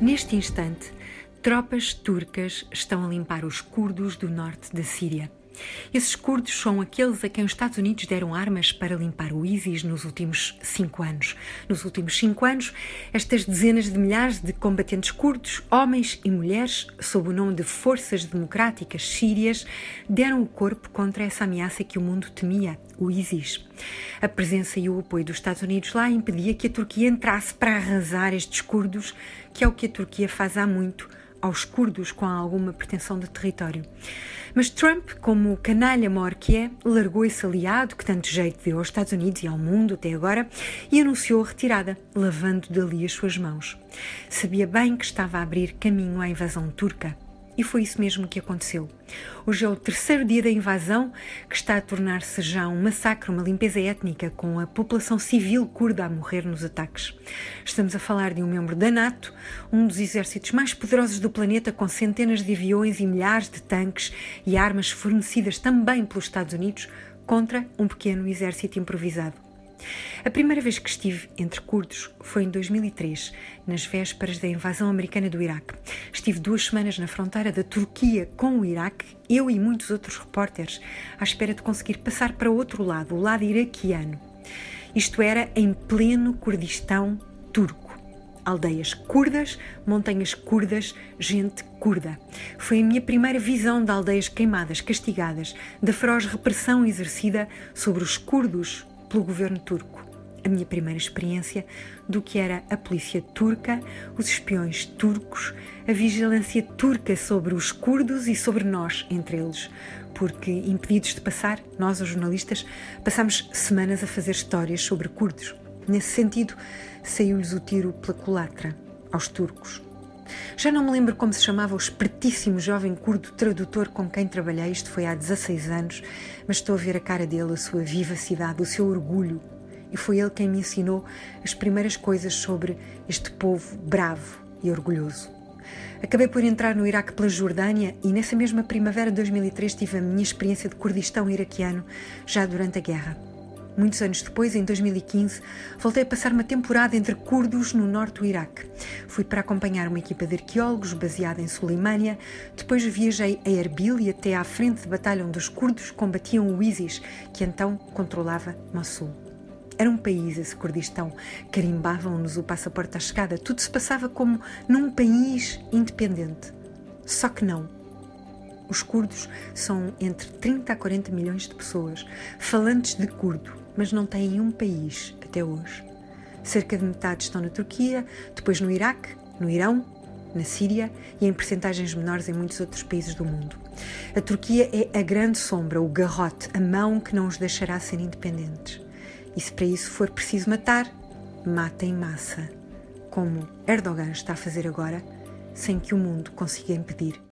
Neste instante, tropas turcas estão a limpar os curdos do norte da Síria. Esses curdos são aqueles a quem os Estados Unidos deram armas para limpar o ISIS nos últimos cinco anos. Nos últimos cinco anos, estas dezenas de milhares de combatentes curdos, homens e mulheres, sob o nome de Forças Democráticas Sírias, deram o corpo contra essa ameaça que o mundo temia, o ISIS. A presença e o apoio dos Estados Unidos lá impedia que a Turquia entrasse para arrasar estes curdos, que é o que a Turquia faz há muito aos curdos com alguma pretensão de território. Mas Trump, como canalha maior que é, largou esse aliado que tanto jeito deu aos Estados Unidos e ao mundo até agora e anunciou a retirada, lavando dali as suas mãos. Sabia bem que estava a abrir caminho à invasão turca. E foi isso mesmo que aconteceu. Hoje é o terceiro dia da invasão, que está a tornar-se já um massacre, uma limpeza étnica, com a população civil curda a morrer nos ataques. Estamos a falar de um membro da NATO, um dos exércitos mais poderosos do planeta, com centenas de aviões e milhares de tanques e armas fornecidas também pelos Estados Unidos, contra um pequeno exército improvisado. A primeira vez que estive entre curdos foi em 2003, nas vésperas da invasão americana do Iraque. Estive duas semanas na fronteira da Turquia com o Iraque, eu e muitos outros repórteres, à espera de conseguir passar para outro lado, o lado iraquiano. Isto era em pleno Kurdistão turco aldeias curdas, montanhas curdas, gente curda. Foi a minha primeira visão de aldeias queimadas, castigadas, da feroz repressão exercida sobre os curdos pelo governo turco. A minha primeira experiência do que era a polícia turca, os espiões turcos, a vigilância turca sobre os curdos e sobre nós, entre eles. Porque, impedidos de passar, nós, os jornalistas, passamos semanas a fazer histórias sobre curdos. Nesse sentido, saiu-lhes o tiro pela culatra aos turcos. Já não me lembro como se chamava o espertíssimo jovem curdo tradutor com quem trabalhei, isto foi há 16 anos, mas estou a ver a cara dele, a sua vivacidade, o seu orgulho. E foi ele quem me ensinou as primeiras coisas sobre este povo bravo e orgulhoso. Acabei por entrar no Iraque pela Jordânia e nessa mesma primavera de 2003 tive a minha experiência de Kurdistão iraquiano, já durante a guerra. Muitos anos depois, em 2015, voltei a passar uma temporada entre curdos no norte do Iraque. Fui para acompanhar uma equipa de arqueólogos baseada em Suleimânia. Depois viajei a Erbil e até à frente de batalha onde os curdos combatiam o ISIS, que então controlava Mossul. Era um país esse Kurdistão. Carimbavam-nos o passaporte à chegada. Tudo se passava como num país independente. Só que não. Os curdos são entre 30 a 40 milhões de pessoas, falantes de curdo mas não têm um país até hoje. Cerca de metade estão na Turquia, depois no Iraque, no Irão, na Síria e em percentagens menores em muitos outros países do mundo. A Turquia é a grande sombra, o garrote, a mão que não os deixará ser independentes. E se para isso for preciso matar, mata em massa, como Erdogan está a fazer agora, sem que o mundo consiga impedir.